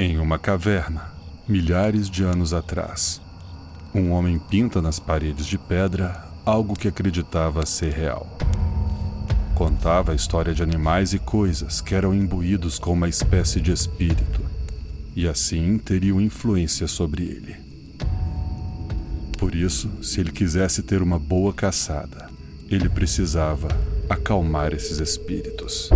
Em uma caverna, milhares de anos atrás, um homem pinta nas paredes de pedra algo que acreditava ser real. Contava a história de animais e coisas que eram imbuídos com uma espécie de espírito e assim teriam influência sobre ele. Por isso, se ele quisesse ter uma boa caçada, ele precisava acalmar esses espíritos.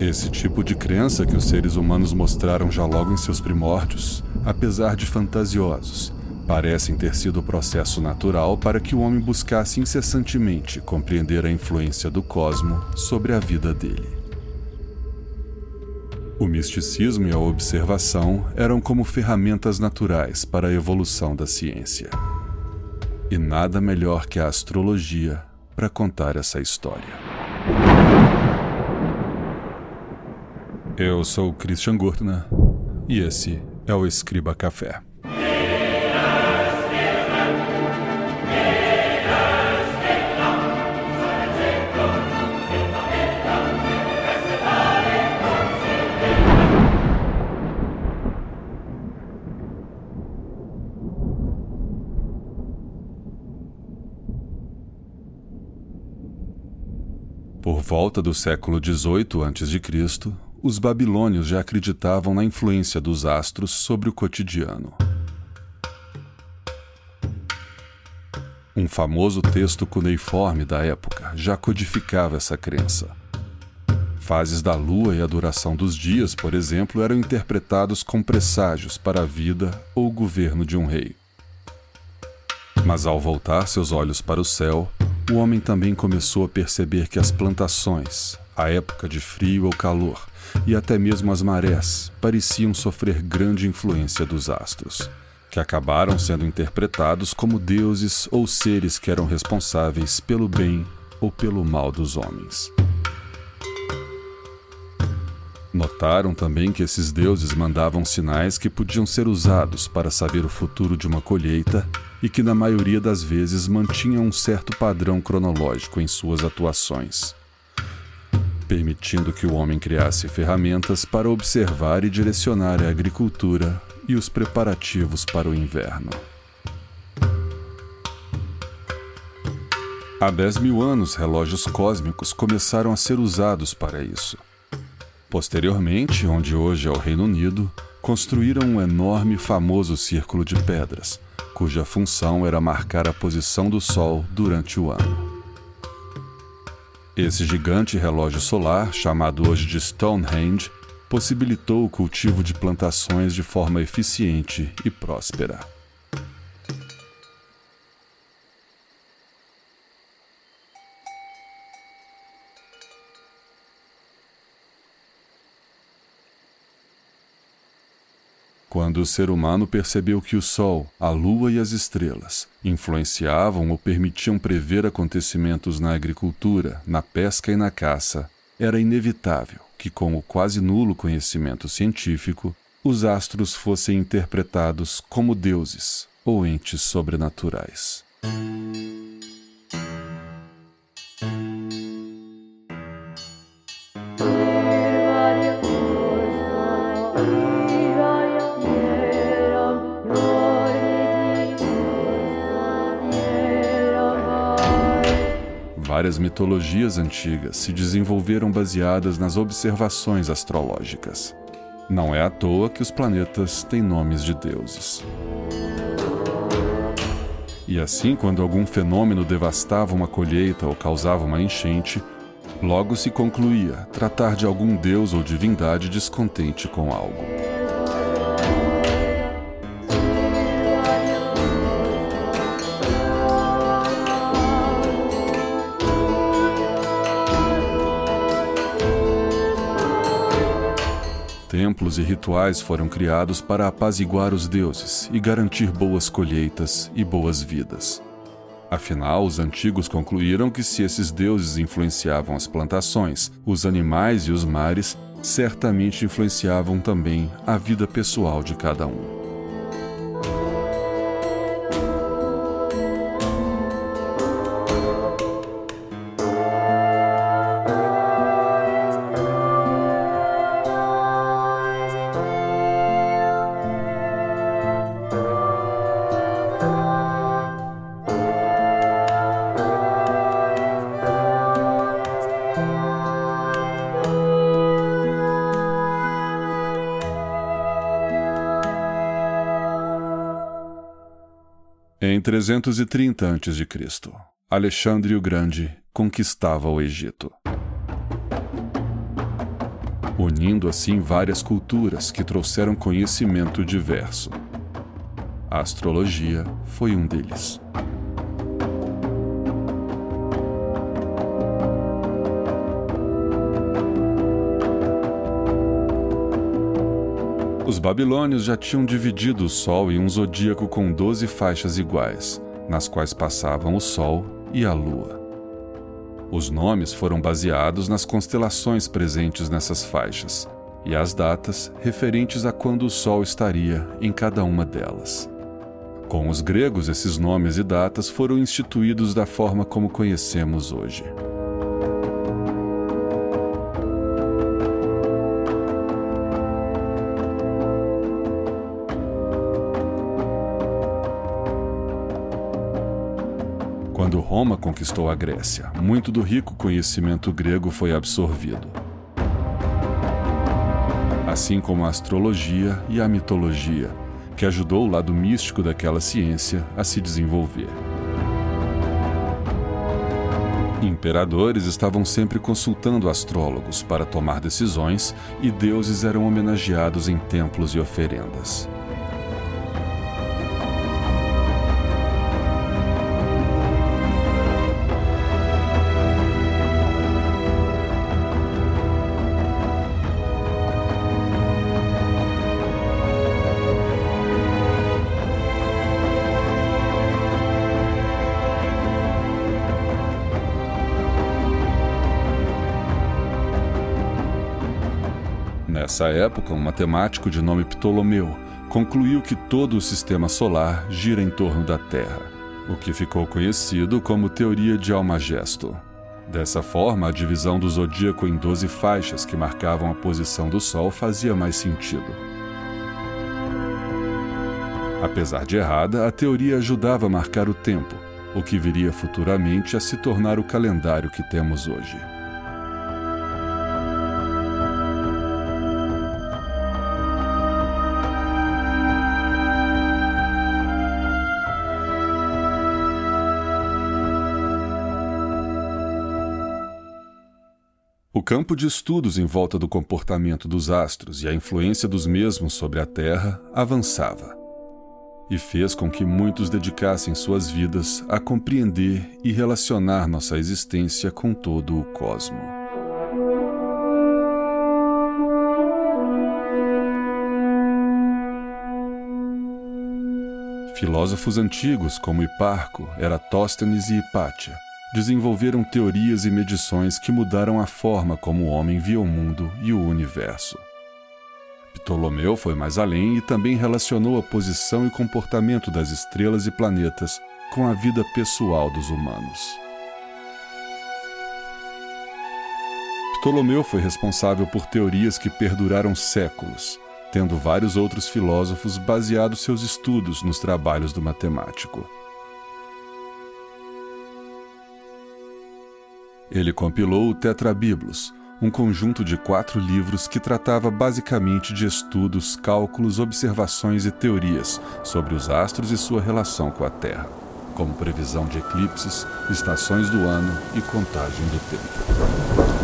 Esse tipo de crença que os seres humanos mostraram já logo em seus primórdios, apesar de fantasiosos, parecem ter sido o processo natural para que o homem buscasse incessantemente compreender a influência do cosmo sobre a vida dele. O misticismo e a observação eram como ferramentas naturais para a evolução da ciência. E nada melhor que a astrologia para contar essa história. Eu sou Christian Gurtner e esse é o Escriba Café. Por volta do século XVIII a.C., os babilônios já acreditavam na influência dos astros sobre o cotidiano. Um famoso texto cuneiforme da época já codificava essa crença. Fases da lua e a duração dos dias, por exemplo, eram interpretados como presságios para a vida ou governo de um rei. Mas ao voltar seus olhos para o céu, o homem também começou a perceber que as plantações, a época de frio ou calor, e até mesmo as marés pareciam sofrer grande influência dos astros, que acabaram sendo interpretados como deuses ou seres que eram responsáveis pelo bem ou pelo mal dos homens. Notaram também que esses deuses mandavam sinais que podiam ser usados para saber o futuro de uma colheita e que, na maioria das vezes, mantinham um certo padrão cronológico em suas atuações permitindo que o homem criasse ferramentas para observar e direcionar a agricultura e os preparativos para o inverno. Há 10 mil anos, relógios cósmicos começaram a ser usados para isso. Posteriormente, onde hoje é o Reino Unido, construíram um enorme e famoso círculo de pedras, cuja função era marcar a posição do Sol durante o ano. Esse gigante relógio solar, chamado hoje de Stonehenge, possibilitou o cultivo de plantações de forma eficiente e próspera. Quando o ser humano percebeu que o Sol, a Lua e as estrelas influenciavam ou permitiam prever acontecimentos na agricultura, na pesca e na caça, era inevitável que, com o quase nulo conhecimento científico, os astros fossem interpretados como deuses ou entes sobrenaturais. Várias mitologias antigas se desenvolveram baseadas nas observações astrológicas. Não é à toa que os planetas têm nomes de deuses. E assim, quando algum fenômeno devastava uma colheita ou causava uma enchente, logo se concluía tratar de algum deus ou divindade descontente com algo. Templos e rituais foram criados para apaziguar os deuses e garantir boas colheitas e boas vidas. Afinal, os antigos concluíram que se esses deuses influenciavam as plantações, os animais e os mares, certamente influenciavam também a vida pessoal de cada um. 330 a.C., Alexandre o Grande conquistava o Egito. Unindo assim várias culturas que trouxeram conhecimento diverso. A astrologia foi um deles. Os babilônios já tinham dividido o Sol em um zodíaco com doze faixas iguais, nas quais passavam o Sol e a Lua. Os nomes foram baseados nas constelações presentes nessas faixas e as datas referentes a quando o Sol estaria em cada uma delas. Com os gregos, esses nomes e datas foram instituídos da forma como conhecemos hoje. Conquistou a Grécia, muito do rico conhecimento grego foi absorvido. Assim como a astrologia e a mitologia, que ajudou o lado místico daquela ciência a se desenvolver. Imperadores estavam sempre consultando astrólogos para tomar decisões e deuses eram homenageados em templos e oferendas. Nessa época, um matemático de nome Ptolomeu concluiu que todo o sistema solar gira em torno da Terra, o que ficou conhecido como teoria de Almagesto. Dessa forma, a divisão do zodíaco em 12 faixas que marcavam a posição do Sol fazia mais sentido. Apesar de errada, a teoria ajudava a marcar o tempo, o que viria futuramente a se tornar o calendário que temos hoje. Campo de estudos em volta do comportamento dos astros e a influência dos mesmos sobre a Terra avançava, e fez com que muitos dedicassem suas vidas a compreender e relacionar nossa existência com todo o cosmo. Filósofos antigos como Hiparco, Eratóstenes e Hipátia desenvolveram teorias e medições que mudaram a forma como o homem via o mundo e o universo. Ptolomeu foi mais além e também relacionou a posição e comportamento das estrelas e planetas com a vida pessoal dos humanos. Ptolomeu foi responsável por teorias que perduraram séculos, tendo vários outros filósofos baseado seus estudos nos trabalhos do matemático. Ele compilou o Tetrabiblos, um conjunto de quatro livros que tratava basicamente de estudos, cálculos, observações e teorias sobre os astros e sua relação com a Terra, como previsão de eclipses, estações do ano e contagem do tempo.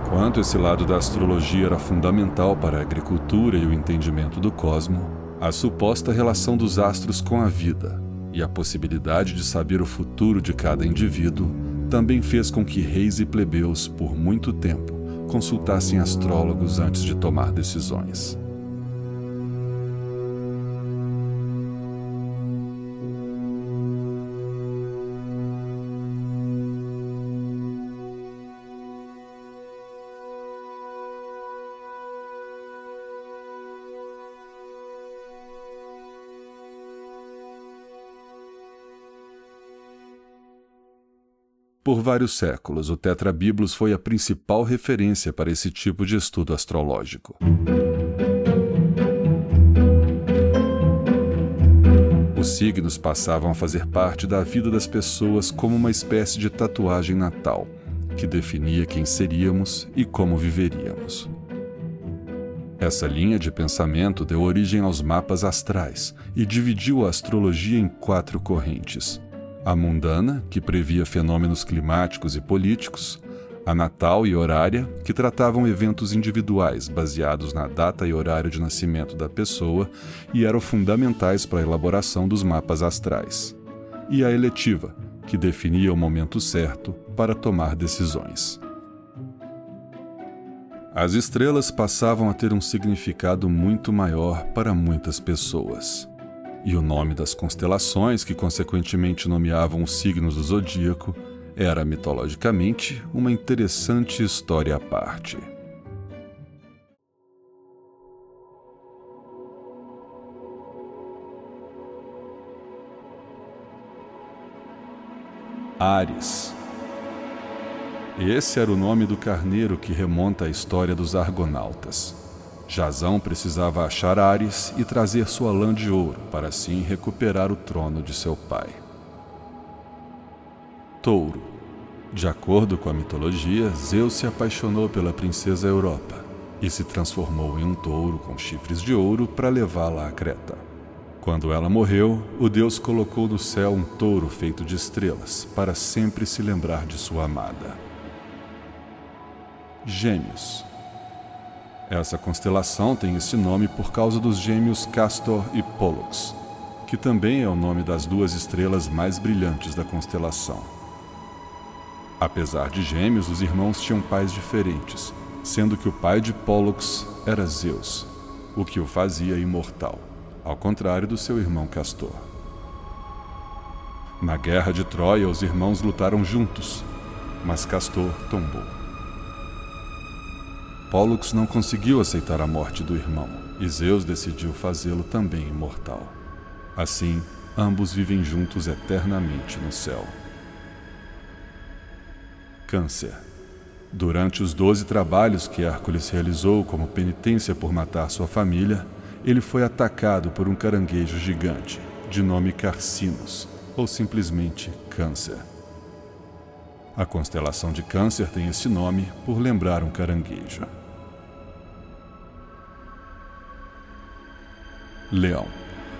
Enquanto esse lado da astrologia era fundamental para a agricultura e o entendimento do cosmo, a suposta relação dos astros com a vida e a possibilidade de saber o futuro de cada indivíduo também fez com que reis e plebeus, por muito tempo, consultassem astrólogos antes de tomar decisões. Por vários séculos, o Tetrabiblos foi a principal referência para esse tipo de estudo astrológico. signos passavam a fazer parte da vida das pessoas como uma espécie de tatuagem natal, que definia quem seríamos e como viveríamos. Essa linha de pensamento deu origem aos mapas astrais e dividiu a astrologia em quatro correntes: a mundana, que previa fenômenos climáticos e políticos, a natal e horária, que tratavam eventos individuais baseados na data e horário de nascimento da pessoa e eram fundamentais para a elaboração dos mapas astrais, e a eletiva, que definia o momento certo para tomar decisões. As estrelas passavam a ter um significado muito maior para muitas pessoas. E o nome das constelações, que consequentemente nomeavam os signos do zodíaco, era mitologicamente uma interessante história à parte. Ares esse era o nome do carneiro que remonta à história dos argonautas. Jazão precisava achar Ares e trazer sua lã de ouro para assim recuperar o trono de seu pai. Touro. De acordo com a mitologia, Zeus se apaixonou pela princesa Europa e se transformou em um touro com chifres de ouro para levá-la a Creta. Quando ela morreu, o deus colocou no céu um touro feito de estrelas para sempre se lembrar de sua amada. Gêmeos. Essa constelação tem esse nome por causa dos gêmeos Castor e Pollux, que também é o nome das duas estrelas mais brilhantes da constelação. Apesar de gêmeos, os irmãos tinham pais diferentes, sendo que o pai de Pollux era Zeus, o que o fazia imortal, ao contrário do seu irmão Castor. Na guerra de Troia, os irmãos lutaram juntos, mas Castor tombou. Pollux não conseguiu aceitar a morte do irmão, e Zeus decidiu fazê-lo também imortal. Assim, ambos vivem juntos eternamente no céu. Câncer. Durante os doze trabalhos que Hércules realizou como penitência por matar sua família, ele foi atacado por um caranguejo gigante, de nome Carcinos, ou simplesmente Câncer. A constelação de Câncer tem esse nome por lembrar um caranguejo. Leão.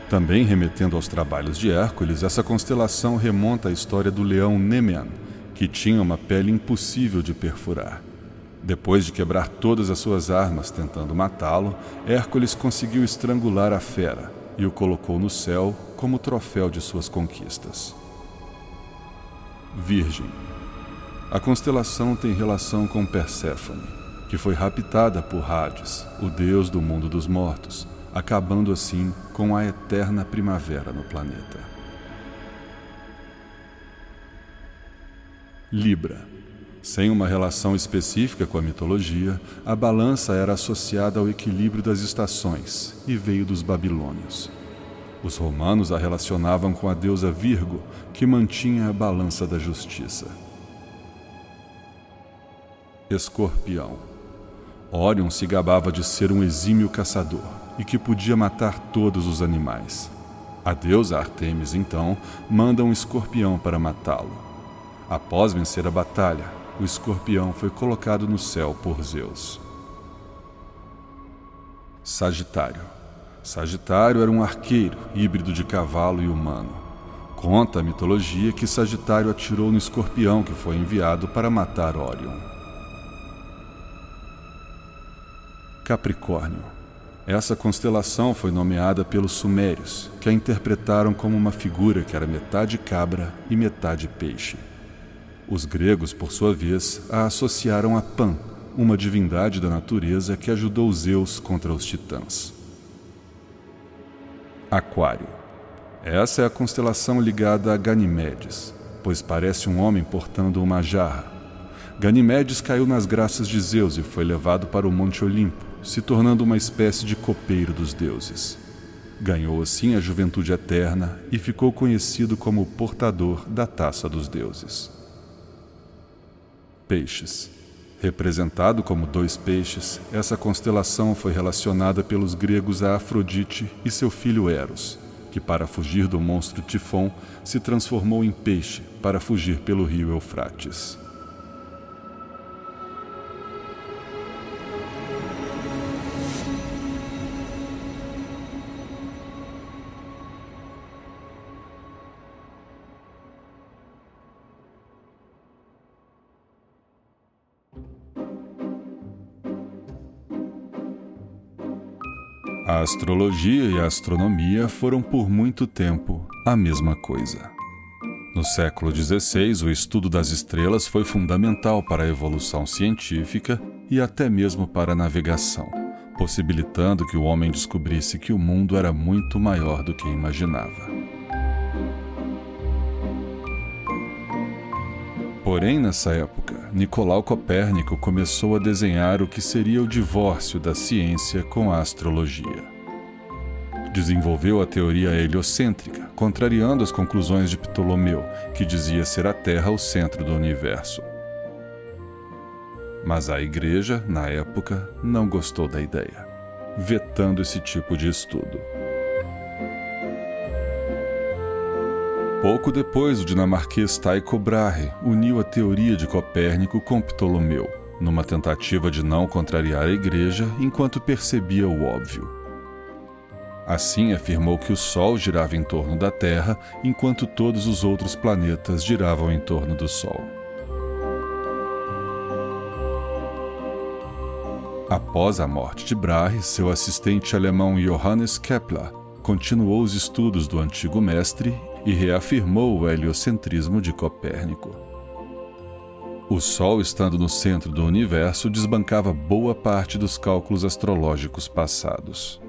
Também remetendo aos trabalhos de Hércules, essa constelação remonta à história do leão Nemean, que tinha uma pele impossível de perfurar. Depois de quebrar todas as suas armas tentando matá-lo, Hércules conseguiu estrangular a fera e o colocou no céu como troféu de suas conquistas. Virgem. A constelação tem relação com Perséfone, que foi raptada por Hades, o deus do mundo dos mortos, acabando assim com a eterna primavera no planeta. Libra. Sem uma relação específica com a mitologia, a balança era associada ao equilíbrio das estações e veio dos babilônios. Os romanos a relacionavam com a deusa Virgo, que mantinha a balança da justiça. Escorpião. Orion se gabava de ser um exímio caçador e que podia matar todos os animais. A deusa Artemis, então, manda um escorpião para matá-lo. Após vencer a batalha, o escorpião foi colocado no céu por Zeus. Sagitário. Sagitário era um arqueiro, híbrido de cavalo e humano. Conta a mitologia que Sagitário atirou no escorpião que foi enviado para matar Órion. Capricórnio. Essa constelação foi nomeada pelos sumérios, que a interpretaram como uma figura que era metade cabra e metade peixe. Os gregos, por sua vez, a associaram a Pan, uma divindade da natureza que ajudou Zeus contra os titãs. Aquário. Essa é a constelação ligada a Ganimedes, pois parece um homem portando uma jarra. Ganimedes caiu nas graças de Zeus e foi levado para o Monte Olimpo se tornando uma espécie de copeiro dos deuses. Ganhou assim a juventude eterna e ficou conhecido como o portador da taça dos deuses. Peixes. Representado como dois peixes, essa constelação foi relacionada pelos gregos a Afrodite e seu filho Eros, que, para fugir do monstro Tifon, se transformou em peixe para fugir pelo rio Eufrates. Astrologia e a astronomia foram por muito tempo a mesma coisa. No século XVI, o estudo das estrelas foi fundamental para a evolução científica e até mesmo para a navegação, possibilitando que o homem descobrisse que o mundo era muito maior do que imaginava. Porém, nessa época, Nicolau Copérnico começou a desenhar o que seria o divórcio da ciência com a astrologia. Desenvolveu a teoria heliocêntrica, contrariando as conclusões de Ptolomeu, que dizia ser a Terra o centro do universo. Mas a Igreja, na época, não gostou da ideia, vetando esse tipo de estudo. Pouco depois, o dinamarquês Tycho Brahe uniu a teoria de Copérnico com Ptolomeu, numa tentativa de não contrariar a Igreja enquanto percebia o óbvio. Assim, afirmou que o Sol girava em torno da Terra, enquanto todos os outros planetas giravam em torno do Sol. Após a morte de Brahe, seu assistente alemão Johannes Kepler continuou os estudos do antigo mestre e reafirmou o heliocentrismo de Copérnico. O Sol, estando no centro do universo, desbancava boa parte dos cálculos astrológicos passados.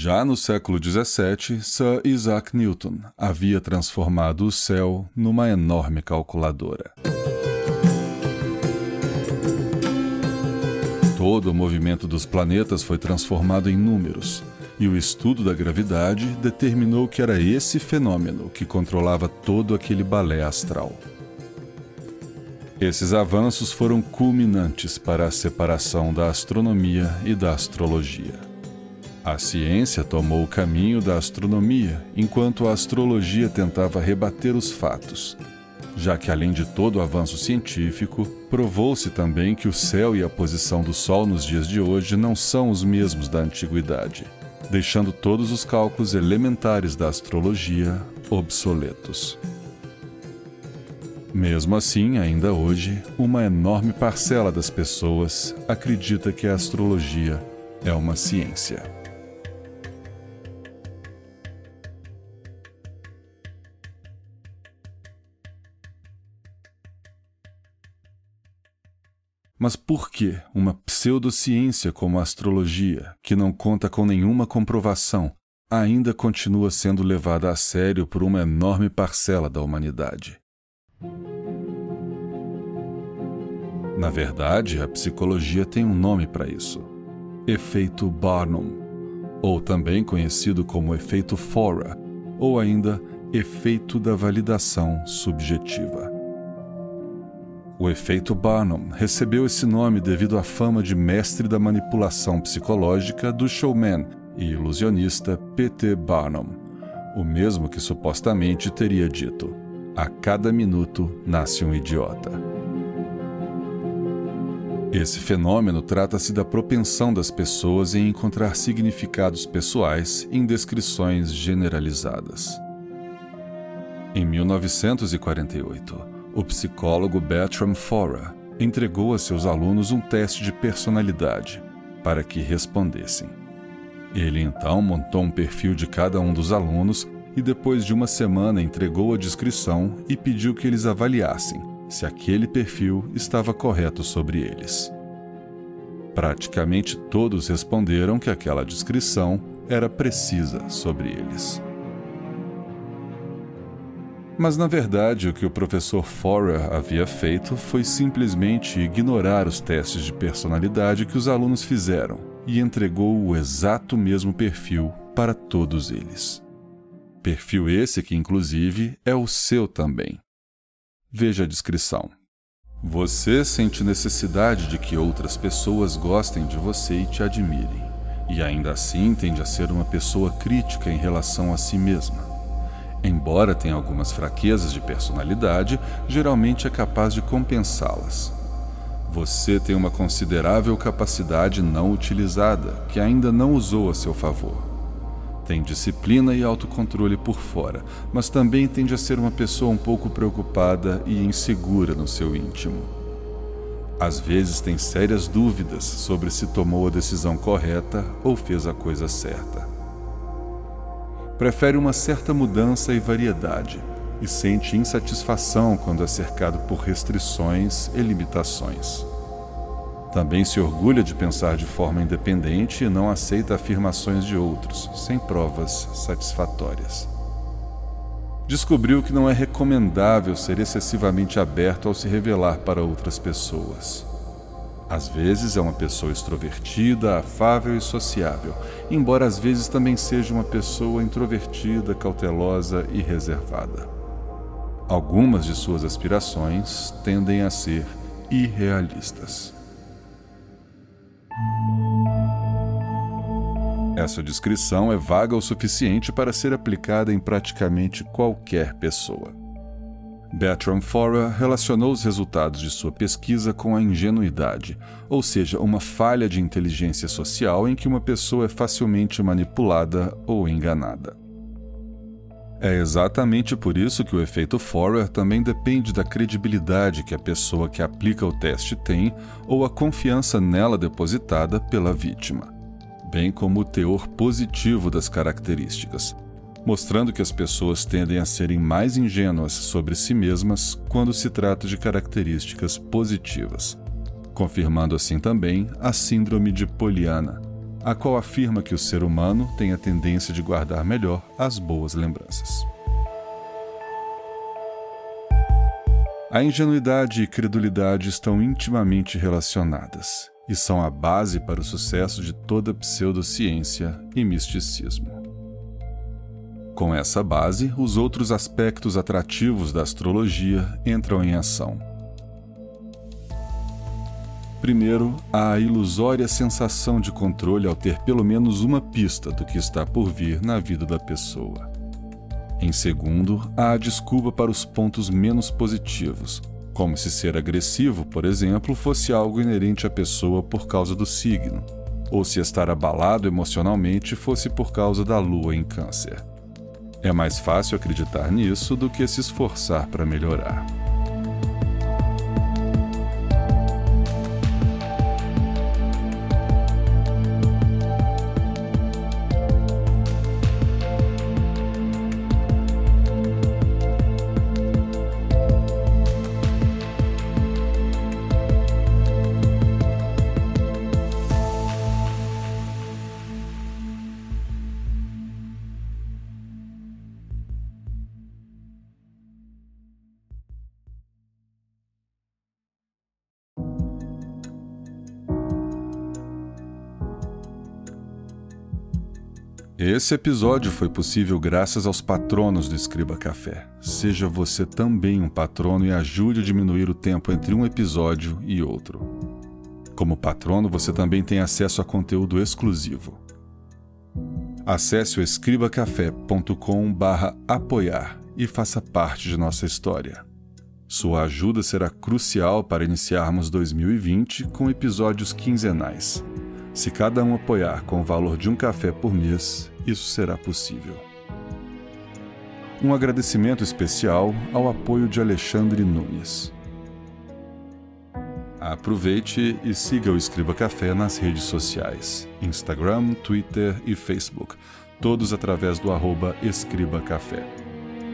Já no século XVII, Sir Isaac Newton havia transformado o céu numa enorme calculadora. Todo o movimento dos planetas foi transformado em números, e o estudo da gravidade determinou que era esse fenômeno que controlava todo aquele balé astral. Esses avanços foram culminantes para a separação da astronomia e da astrologia. A ciência tomou o caminho da astronomia, enquanto a astrologia tentava rebater os fatos, já que, além de todo o avanço científico, provou-se também que o céu e a posição do Sol nos dias de hoje não são os mesmos da antiguidade, deixando todos os cálculos elementares da astrologia obsoletos. Mesmo assim, ainda hoje, uma enorme parcela das pessoas acredita que a astrologia é uma ciência. Mas por que uma pseudociência como a astrologia, que não conta com nenhuma comprovação, ainda continua sendo levada a sério por uma enorme parcela da humanidade? Na verdade, a psicologia tem um nome para isso: efeito Barnum, ou também conhecido como efeito Fora, ou ainda efeito da validação subjetiva. O efeito Barnum recebeu esse nome devido à fama de mestre da manipulação psicológica do showman e ilusionista P.T. Barnum, o mesmo que supostamente teria dito: A cada minuto nasce um idiota. Esse fenômeno trata-se da propensão das pessoas em encontrar significados pessoais em descrições generalizadas. Em 1948, o psicólogo Bertram Fora entregou a seus alunos um teste de personalidade para que respondessem. Ele então montou um perfil de cada um dos alunos e, depois de uma semana, entregou a descrição e pediu que eles avaliassem se aquele perfil estava correto sobre eles. Praticamente todos responderam que aquela descrição era precisa sobre eles. Mas na verdade, o que o professor Forer havia feito foi simplesmente ignorar os testes de personalidade que os alunos fizeram e entregou o exato mesmo perfil para todos eles. Perfil esse que, inclusive, é o seu também. Veja a descrição. Você sente necessidade de que outras pessoas gostem de você e te admirem, e ainda assim tende a ser uma pessoa crítica em relação a si mesma. Embora tenha algumas fraquezas de personalidade, geralmente é capaz de compensá-las. Você tem uma considerável capacidade não utilizada que ainda não usou a seu favor. Tem disciplina e autocontrole por fora, mas também tende a ser uma pessoa um pouco preocupada e insegura no seu íntimo. Às vezes tem sérias dúvidas sobre se tomou a decisão correta ou fez a coisa certa. Prefere uma certa mudança e variedade e sente insatisfação quando é cercado por restrições e limitações. Também se orgulha de pensar de forma independente e não aceita afirmações de outros, sem provas satisfatórias. Descobriu que não é recomendável ser excessivamente aberto ao se revelar para outras pessoas. Às vezes é uma pessoa extrovertida, afável e sociável, embora às vezes também seja uma pessoa introvertida, cautelosa e reservada. Algumas de suas aspirações tendem a ser irrealistas. Essa descrição é vaga o suficiente para ser aplicada em praticamente qualquer pessoa. Bertram Forer relacionou os resultados de sua pesquisa com a ingenuidade, ou seja, uma falha de inteligência social em que uma pessoa é facilmente manipulada ou enganada. É exatamente por isso que o efeito Forer também depende da credibilidade que a pessoa que aplica o teste tem ou a confiança nela depositada pela vítima bem como o teor positivo das características, mostrando que as pessoas tendem a serem mais ingênuas sobre si mesmas quando se trata de características positivas, confirmando assim também a Síndrome de Poliana, a qual afirma que o ser humano tem a tendência de guardar melhor as boas lembranças. A ingenuidade e credulidade estão intimamente relacionadas e são a base para o sucesso de toda pseudociência e misticismo. Com essa base, os outros aspectos atrativos da astrologia entram em ação. Primeiro, há a ilusória sensação de controle ao ter pelo menos uma pista do que está por vir na vida da pessoa. Em segundo, há a desculpa para os pontos menos positivos, como se ser agressivo, por exemplo, fosse algo inerente à pessoa por causa do signo, ou se estar abalado emocionalmente fosse por causa da lua em Câncer. É mais fácil acreditar nisso do que se esforçar para melhorar. Esse episódio foi possível graças aos patronos do Escriba Café. Seja você também um patrono e ajude a diminuir o tempo entre um episódio e outro. Como patrono, você também tem acesso a conteúdo exclusivo. Acesse o escribacafé.com/apoiar e faça parte de nossa história. Sua ajuda será crucial para iniciarmos 2020 com episódios quinzenais. Se cada um apoiar com o valor de um café por mês, isso será possível. Um agradecimento especial ao apoio de Alexandre Nunes. Aproveite e siga o Escriba Café nas redes sociais: Instagram, Twitter e Facebook, todos através do arroba Escriba Café.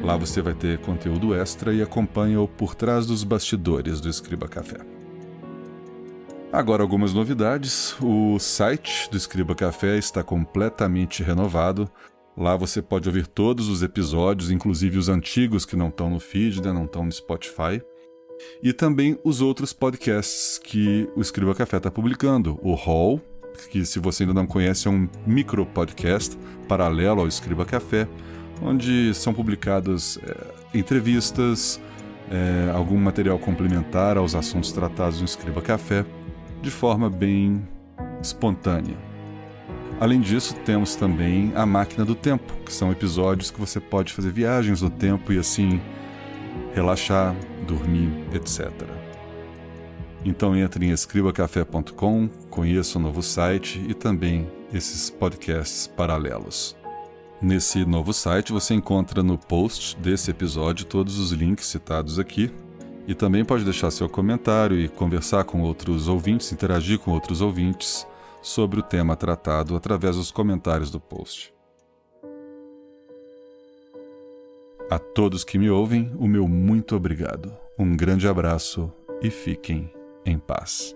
Lá você vai ter conteúdo extra e acompanha o por trás dos bastidores do Escriba Café. Agora, algumas novidades. O site do Escriba Café está completamente renovado. Lá você pode ouvir todos os episódios, inclusive os antigos que não estão no feed, né, não estão no Spotify. E também os outros podcasts que o Escriba Café está publicando. O Hall, que se você ainda não conhece é um micro podcast paralelo ao Escriba Café, onde são publicadas é, entrevistas, é, algum material complementar aos assuntos tratados no Escriba Café, de forma bem espontânea. Além disso, temos também a Máquina do Tempo, que são episódios que você pode fazer viagens no tempo e assim relaxar, dormir, etc. Então entre em escribacafé.com, conheça o novo site e também esses podcasts paralelos. Nesse novo site você encontra no post desse episódio todos os links citados aqui e também pode deixar seu comentário e conversar com outros ouvintes, interagir com outros ouvintes sobre o tema tratado através dos comentários do post. A todos que me ouvem, o meu muito obrigado. Um grande abraço e fiquem em paz.